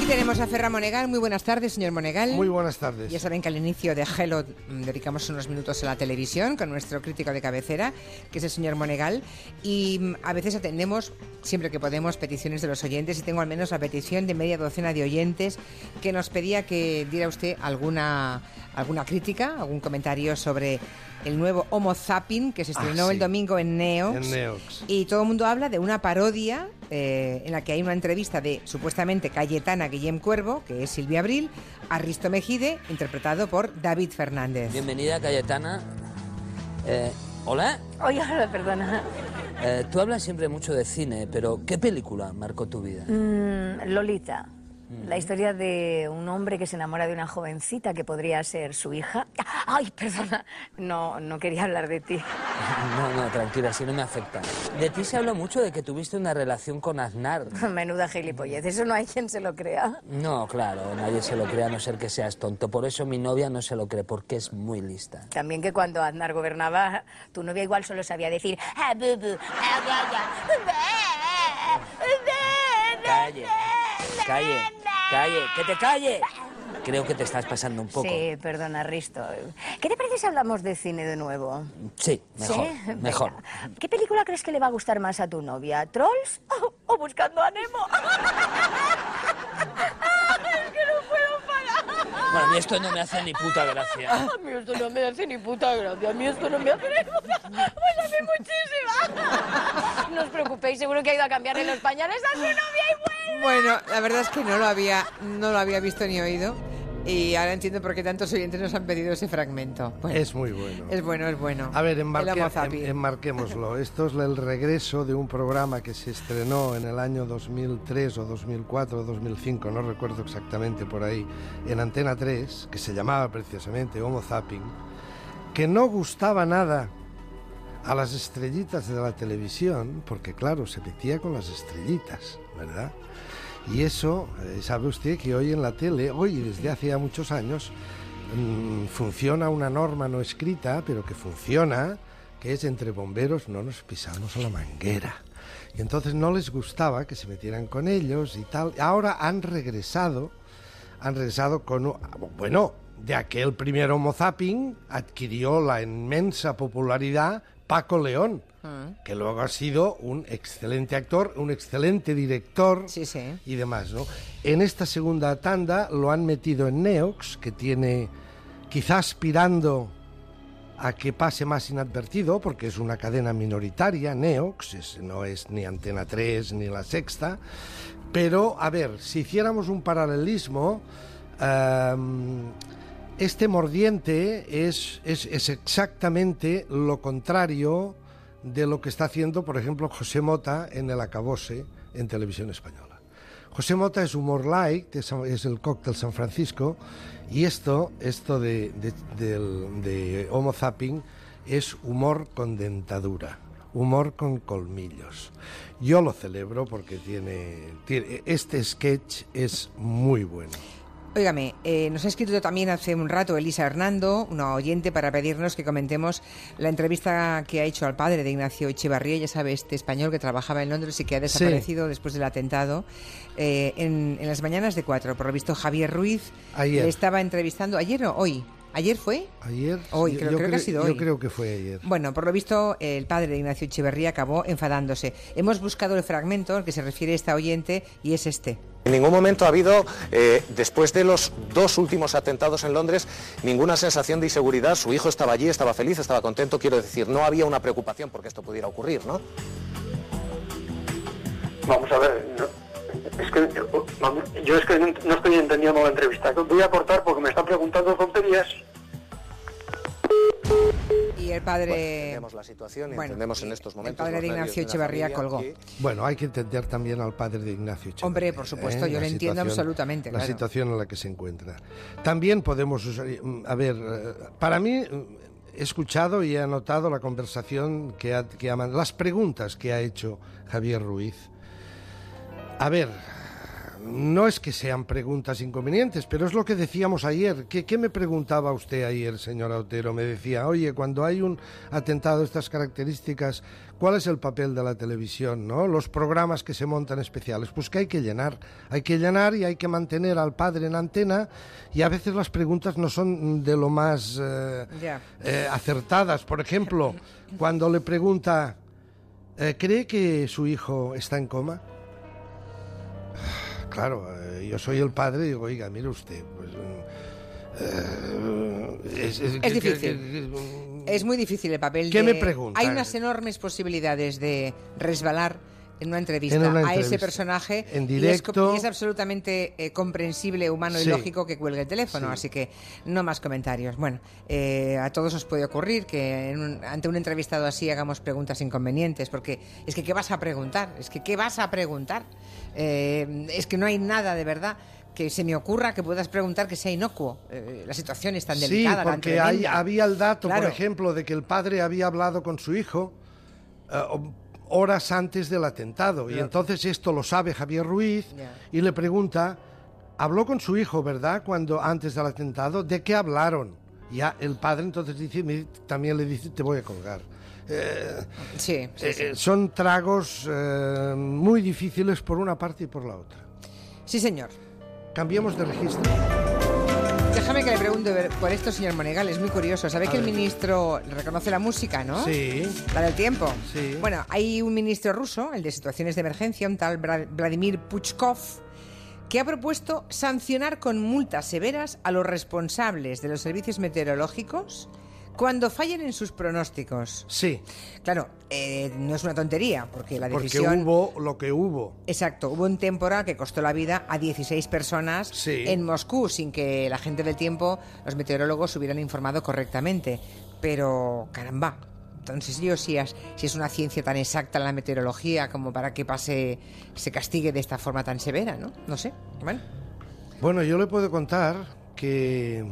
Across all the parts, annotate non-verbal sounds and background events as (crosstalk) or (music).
tenemos a Ferra Monegal. Muy buenas tardes, señor Monegal. Muy buenas tardes. Ya saben que al inicio de Hello mm, dedicamos unos minutos a la televisión con nuestro crítico de cabecera, que es el señor Monegal. Y mm, a veces atendemos, siempre que podemos, peticiones de los oyentes. Y tengo al menos la petición de media docena de oyentes que nos pedía que diera usted alguna, alguna crítica, algún comentario sobre el nuevo Homo Zapping que se estrenó Ah, sí. el domingo en Neox. En Neox. Y todo el mundo habla de una parodia eh, en la que hay una entrevista de supuestamente Cayetana Guillem Cuervo, que es Silvia Abril, a Risto Mejide, interpretado por David Fernández. Bienvenida, Cayetana. Eh, Hola. Oye, hola, perdona. Eh, tú hablas siempre mucho de cine, pero ¿qué película marcó tu vida? Mm, Lolita. La historia de un hombre que se enamora de una jovencita que podría ser su hija. Ay, perdona. No, no quería hablar de ti. (laughs) No, no, tranquila, si no me afecta. De ti se habla mucho de que tuviste una relación con Aznar. (laughs) Menuda gilipollez. Eso no hay quien se lo crea. No, claro, nadie se lo cree a no ser que seas tonto. Por eso mi novia no se lo cree, porque es muy lista. También que cuando Aznar gobernaba, tu novia igual solo sabía decir... "Ah, bu, ah, Calle, calle, be". Calle, que te calle. Creo que te estás pasando un poco. Sí, perdona, Risto. ¿Qué te parece si hablamos de cine de nuevo? Sí, mejor, ¿Sí? Venga. mejor. ¿Qué película crees que le va a gustar más a tu novia? ¿Trolls o, o Buscando a Nemo? (laughs) es que no puedo parar. Bueno, a mí esto no me hace ni puta gracia. A mí esto no me hace ni puta gracia. A mí esto no me hace ni puta Pues a mí muchísima. No os preocupéis, seguro que ha ido a cambiarle los pañales a su novia y vuelve. Bueno, la verdad es que no lo había, no lo había visto ni oído. Y ahora entiendo por qué tantos oyentes nos han pedido ese fragmento. Bueno, Es muy bueno. es bueno, es bueno. A ver, enmarque- en- enmarquémoslo. (laughs) Esto es el regreso de un programa que se estrenó en el año 2003 o 2004 o 2005, no recuerdo exactamente por ahí, en Antena 3, que se llamaba precisamente Homo Zapping, que no gustaba nada a las estrellitas de la televisión, porque claro, se metía con las estrellitas, ¿verdad? Y eso, eh, sabe usted que hoy en la tele, hoy desde hace muchos años, mm, funciona una norma no escrita, pero que funciona, que es entre bomberos no nos pisamos la manguera. Y entonces no les gustaba que se metieran con ellos y tal. Ahora han regresado, han regresado con, bueno, de aquel primer Homo Zapping adquirió la inmensa popularidad Paco León, que luego ha sido un excelente actor, un excelente director Sí, sí. y demás, ¿no? En esta segunda tanda lo han metido en Neox, que tiene, quizá aspirando a que pase más inadvertido, porque es una cadena minoritaria, Neox, es- no es ni Antena 3 ni La Sexta, pero, a ver, si hiciéramos un paralelismo, ehm, este mordiente es, es, es exactamente lo contrario de lo que está haciendo, por ejemplo, José Mota en el acabose en televisión española. José Mota es humor light, es, el cóctel San Francisco, y esto, esto de Homo Zapping es humor con dentadura, humor con colmillos. Yo lo celebro porque tiene, tiene este sketch es muy bueno. Óigame, eh, nos ha escrito también hace un rato Elisa Hernando, una oyente, para pedirnos que comentemos la entrevista que ha hecho al padre de Ignacio Echevarría, ya sabe, este español que trabajaba en Londres y que ha desaparecido después del atentado, eh, en, en las mañanas de cuatro. Por lo visto, Javier Ruiz Ayer. le estaba entrevistando, ayer o hoy, ¿ayer fue? Ayer, Hoy, yo- creo- yo creo que ha sido Yo hoy. creo que fue ayer. Bueno, por lo visto, el padre de Ignacio Echeverría acabó enfadándose. Hemos buscado el fragmento al que se refiere esta oyente y es este. En ningún momento ha habido, eh, después de los dos últimos atentados en Londres, ninguna sensación de inseguridad. Su hijo estaba allí, estaba feliz, estaba contento. Quiero decir, no había una preocupación porque esto pudiera ocurrir, ¿no? Vamos a ver, no, es que yo, es que no, no estoy entendiendo la entrevista. Voy a cortar porque me está preguntando tonterías. Y el padre... Entendemos la situación y Bueno, entendemos en estos momentos. el padre de Ignacio Echevarría familia colgó. que- Bueno, hay que entender también al padre de Ignacio Echeverría. Hombre, por supuesto, yo lo entiendo absolutamente, La claro. situación en la que se encuentra. También podemos usar, mm, a ver, eh, para mí he escuchado y he anotado la conversación que ha, que ha las preguntas que ha hecho Javier Ruiz. A ver, no es que sean preguntas inconvenientes, pero es lo que decíamos ayer. ¿Qué, qué me preguntaba usted ayer, señor Otero? Me decía, oye, cuando hay un atentado de estas características, ¿cuál es el papel de la televisión? ¿no? Los programas que se montan especiales. Pues que hay que llenar. Hay que llenar y hay que mantener al padre en antena y a veces las preguntas no son de lo más eh, eh, acertadas. Por ejemplo, cuando le pregunta, eh, ¿cree que su hijo está en coma? Claro, eh, yo soy el padre y digo, oiga, mire usted, pues... eh, es, difícil. que- que- Es muy difícil el papel ¿Qué de... me pregunta? Hay unas enormes posibilidades de resbalar en una entrevista En una a ese personaje En y es y absolutamente eh, comprensible, humano y Sí. lógico que cuelgue el teléfono, Sí. así que no más comentarios. Bueno, eh, a todos os puede ocurrir que en un- ante un entrevistado así hagamos preguntas inconvenientes, porque es que ¿qué vas a preguntar? Es que ¿qué vas a preguntar? Eh, es que no hay nada de verdad que se me ocurra que puedas preguntar que sea inocuo. Eh, la situación es tan Sí, delicada, tan porque hay- había el dato, Claro. por ejemplo, de que el padre había hablado con su hijo eh, horas antes del atentado. Y entonces esto lo sabe Javier Ruiz y le pregunta, habló con su hijo, ¿verdad? Cuando antes del atentado, ¿de qué hablaron? Ya el padre entonces dice, "Mi- también le dice, te voy a colgar. Eh, Sí, sí, eh, sí. eh, son tragos eh, muy difíciles por una parte y por la otra. Sí, señor. Cambiemos de registro. Déjame que le pregunte por esto, señor Monegal. Es muy curioso. ¿Sabe que el ministro reconoce la música, no? Sí. La del tiempo. Sí. Bueno, hay un ministro ruso, el de situaciones de emergencia, un tal Vladimir Puchkov, que ha propuesto sancionar con multas severas a los responsables de los servicios meteorológicos cuando fallen en sus pronósticos. Sí, Claro, eh, no es una tontería, porque la porque decisión... hubo lo que hubo. Exacto, hubo un temporal que costó la vida a 16 personas Sí. en Moscú sin que la gente del tiempo, los meteorólogos, hubieran informado correctamente. Pero, caramba, entonces yo si es, si es una ciencia tan exacta la meteorología como para que pase, se castigue de esta forma tan severa, ¿no? No sé, bueno. Bueno, yo le puedo contar que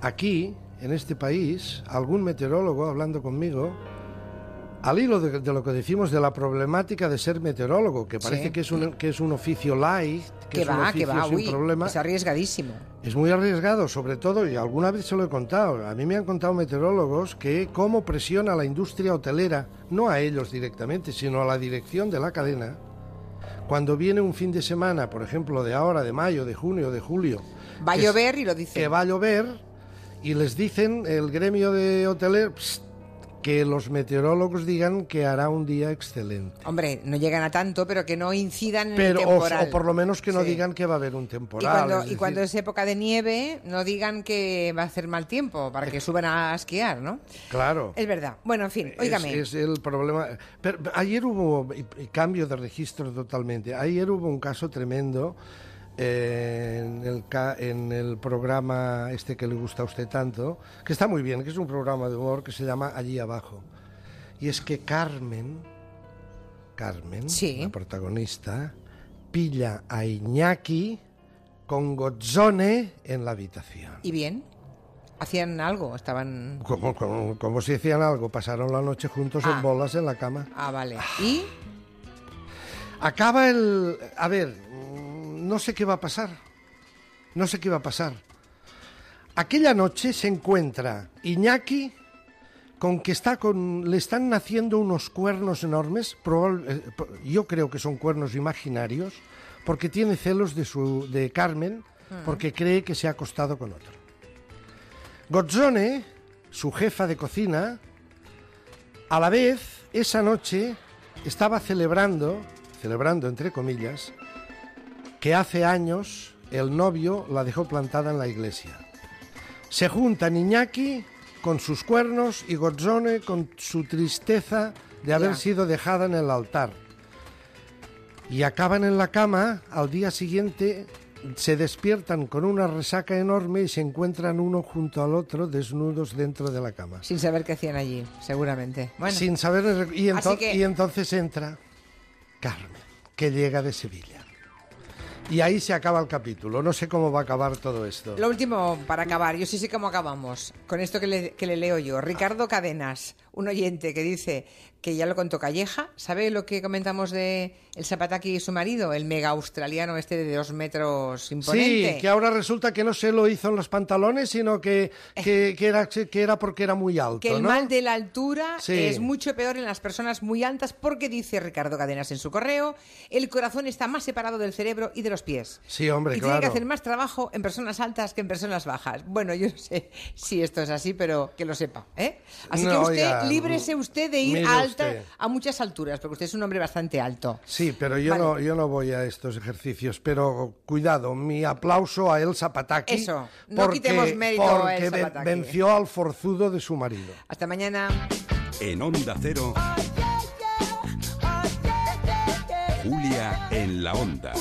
aquí, en este país, algún meteorólogo hablando conmigo, al hilo de, de lo que decimos de la problemática de ser meteorólogo, que parece Sí. que, es un, que es un oficio light, que, Que es un va, que oficio va, sin uy, problema, es arriesgadísimo. es muy arriesgado, sobre todo, y alguna vez se lo he contado, a mí me han contado meteorólogos que cómo presiona la industria hotelera, no a ellos directamente, sino a la dirección de la cadena, cuando viene un fin de semana, por ejemplo, de ahora, de mayo, de junio, de julio, Va a que llover y lo dice. que va a llover y les dicen el gremio de hoteleros que los meteorólogos digan que hará un día excelente. Hombre, no llegan a tanto, pero que no incidan en el o, temporal. o por lo menos que no Sí. digan que va a haber un Y temporal. cuando, es y cuando es época de nieve, no digan que va a hacer mal tiempo para que suban a esquiar, ¿no? Claro. Es verdad. Bueno, en fin, Es- óigame. Es, el problema. Pero ayer hubo cambio de registro totalmente. Ayer hubo un caso tremendo en, el, en el programa este que le gusta a usted tanto, que está muy bien, que es un programa de humor que se llama Allí Abajo. Y es que Carmen, Carmen, Sí. la protagonista, pilla a Iñaki con Gozzone en la habitación. ¿Y bien? ¿Hacían algo? ¿Estaban...? Como, como, como si hacían algo, pasaron la noche juntos Ah. en bolas en la cama. Ah, vale. ¿Y? Acaba el... A ver, no sé qué va a pasar. No sé qué va a pasar. Aquella noche se encuentra Iñaki con que está con... Le están naciendo unos cuernos enormes. probable- eh, yo creo que son cuernos imaginarios, porque tiene celos de, su, de Carmen, porque cree que se ha acostado con otro. Gozzone, su jefa de cocina, a la vez, esa noche estaba celebrando, celebrando entre comillas, que hace años el novio la dejó plantada en la iglesia. Se juntan Iñaki con sus cuernos y Gozzone con su tristeza de haber Ya. sido dejada en el altar. Y acaban en la cama, al día siguiente se despiertan con una resaca enorme y se encuentran uno junto al otro desnudos dentro de la cama. Sin saber qué hacían allí, seguramente. Bueno, Sin saber. Y, ento- Así que- y entonces entra Carmen, que llega de Sevilla. Y ahí se acaba el capítulo. No sé cómo va a acabar todo esto. lo último para acabar. Yo sí sé cómo acabamos. Con esto que le, que le leo yo. Ricardo Cadenas, un oyente que dice que ya lo contó Calleja. ¿Sabe lo que comentamos de el Zapataki y su marido? El mega australiano este de dos metros imponente. Sí, que ahora resulta que no se lo hizo en los pantalones, sino que, que, que era, que era porque era muy alto, que el ¿no? mal de la altura Sí. es mucho peor en las personas muy altas porque dice Ricardo Cadenas en su correo, el corazón está más separado del cerebro y de los pies. Sí, hombre, y tiene que hacer más trabajo en personas altas que en personas bajas. Bueno, yo no sé (laughs) si esto es así, pero que lo sepa. ¿eh? Así que usted, líbrese usted de ir a, alta- usted. a muchas alturas, porque usted es un hombre bastante alto. Sí, pero yo, Vale. no, yo no voy a estos ejercicios. Pero cuidado, mi aplauso a El Zapataki. Eso, no quitemos mérito a porque El ven- Zapataki. venció al forzudo de su marido. Hasta mañana. En Onda Cero, Julia en la Onda.